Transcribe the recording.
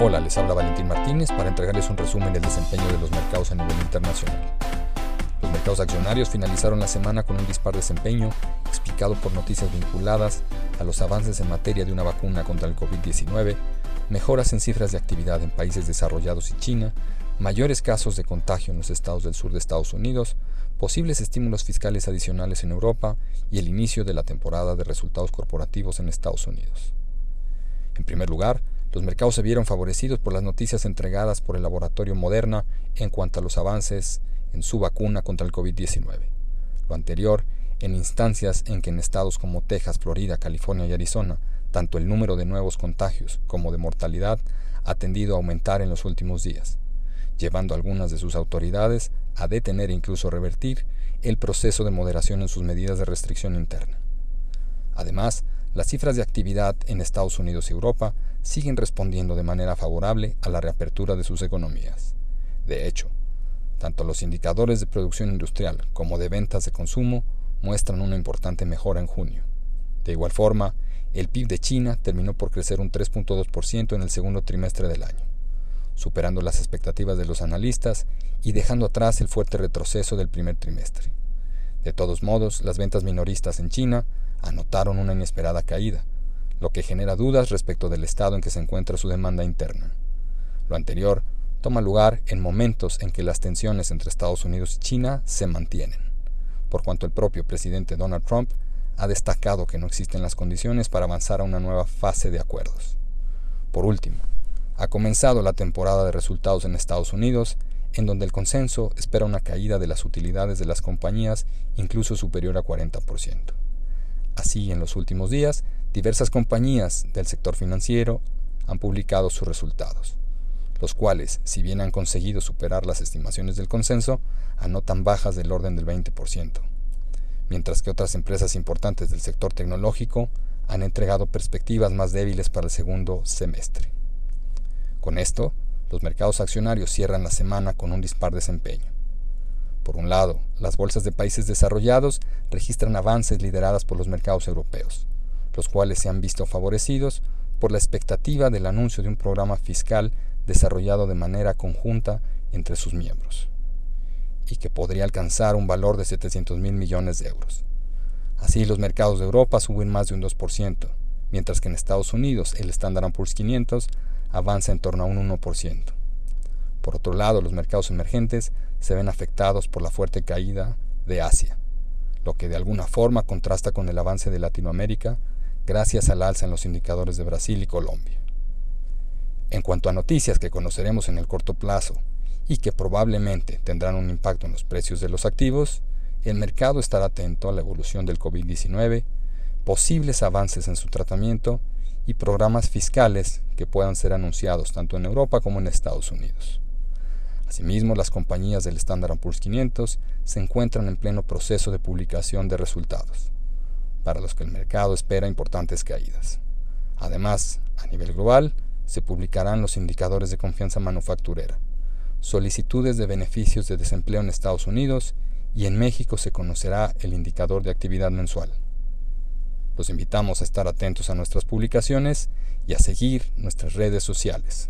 Hola, les habla Valentín Martínez para entregarles un resumen del desempeño de los mercados a nivel internacional. Los mercados accionarios finalizaron la semana con un dispar desempeño explicado por noticias vinculadas a los avances en materia de una vacuna contra el COVID-19, mejoras en cifras de actividad en países desarrollados y China, mayores casos de contagio en los estados del sur de Estados Unidos, posibles estímulos fiscales adicionales en Europa y el inicio de la temporada de resultados corporativos en Estados Unidos. En primer lugar, los mercados se vieron favorecidos por las noticias entregadas por el laboratorio Moderna en cuanto a los avances en su vacuna contra el COVID-19. Lo anterior, en instancias en que en estados como Texas, Florida, California y Arizona, tanto el número de nuevos contagios como de mortalidad ha tendido a aumentar en los últimos días, llevando algunas de sus autoridades a detener e incluso revertir el proceso de moderación en sus medidas de restricción interna. Además, las cifras de actividad en Estados Unidos y Europa siguen respondiendo de manera favorable a la reapertura de sus economías. De hecho, tanto los indicadores de producción industrial como de ventas de consumo muestran una importante mejora en junio. De igual forma, el PIB de China terminó por crecer un 3.2% en el segundo trimestre del año, superando las expectativas de los analistas y dejando atrás el fuerte retroceso del primer trimestre. De todos modos, las ventas minoristas en China anotaron una inesperada caída, lo que genera dudas respecto del estado en que se encuentra su demanda interna. Lo anterior toma lugar en momentos en que las tensiones entre Estados Unidos y China se mantienen, por cuanto el propio presidente Donald Trump ha destacado que no existen las condiciones para avanzar a una nueva fase de acuerdos. Por último, ha comenzado la temporada de resultados en Estados Unidos, en donde el consenso espera una caída de las utilidades de las compañías incluso superior a 40%. Así, en los últimos días, diversas compañías del sector financiero han publicado sus resultados, los cuales, si bien han conseguido superar las estimaciones del consenso, anotan bajas del orden del 20%, mientras que otras empresas importantes del sector tecnológico han entregado perspectivas más débiles para el segundo semestre. Con esto, los mercados accionarios cierran la semana con un dispar desempeño. Por un lado, las bolsas de países desarrollados registran avances lideradas por los mercados europeos, los cuales se han visto favorecidos por la expectativa del anuncio de un programa fiscal desarrollado de manera conjunta entre sus miembros, y que podría alcanzar un valor de 700 mil millones de euros. Así, los mercados de Europa suben más de un 2%, mientras que en Estados Unidos el Standard Poor's 500 avanza en torno a un 1%. Por otro lado, los mercados emergentes se ven afectados por la fuerte caída de Asia, lo que de alguna forma contrasta con el avance de Latinoamérica gracias al alza en los indicadores de Brasil y Colombia. En cuanto a noticias que conoceremos en el corto plazo y que probablemente tendrán un impacto en los precios de los activos, el mercado estará atento a la evolución del COVID-19, posibles avances en su tratamiento y programas fiscales que puedan ser anunciados tanto en Europa como en Estados Unidos. Asimismo, las compañías del Standard Poor's 500 se encuentran en pleno proceso de publicación de resultados, para los que el mercado espera importantes caídas. Además, a nivel global, se publicarán los indicadores de confianza manufacturera, solicitudes de beneficios de desempleo en Estados Unidos y en México se conocerá el indicador de actividad mensual. Los invitamos a estar atentos a nuestras publicaciones y a seguir nuestras redes sociales.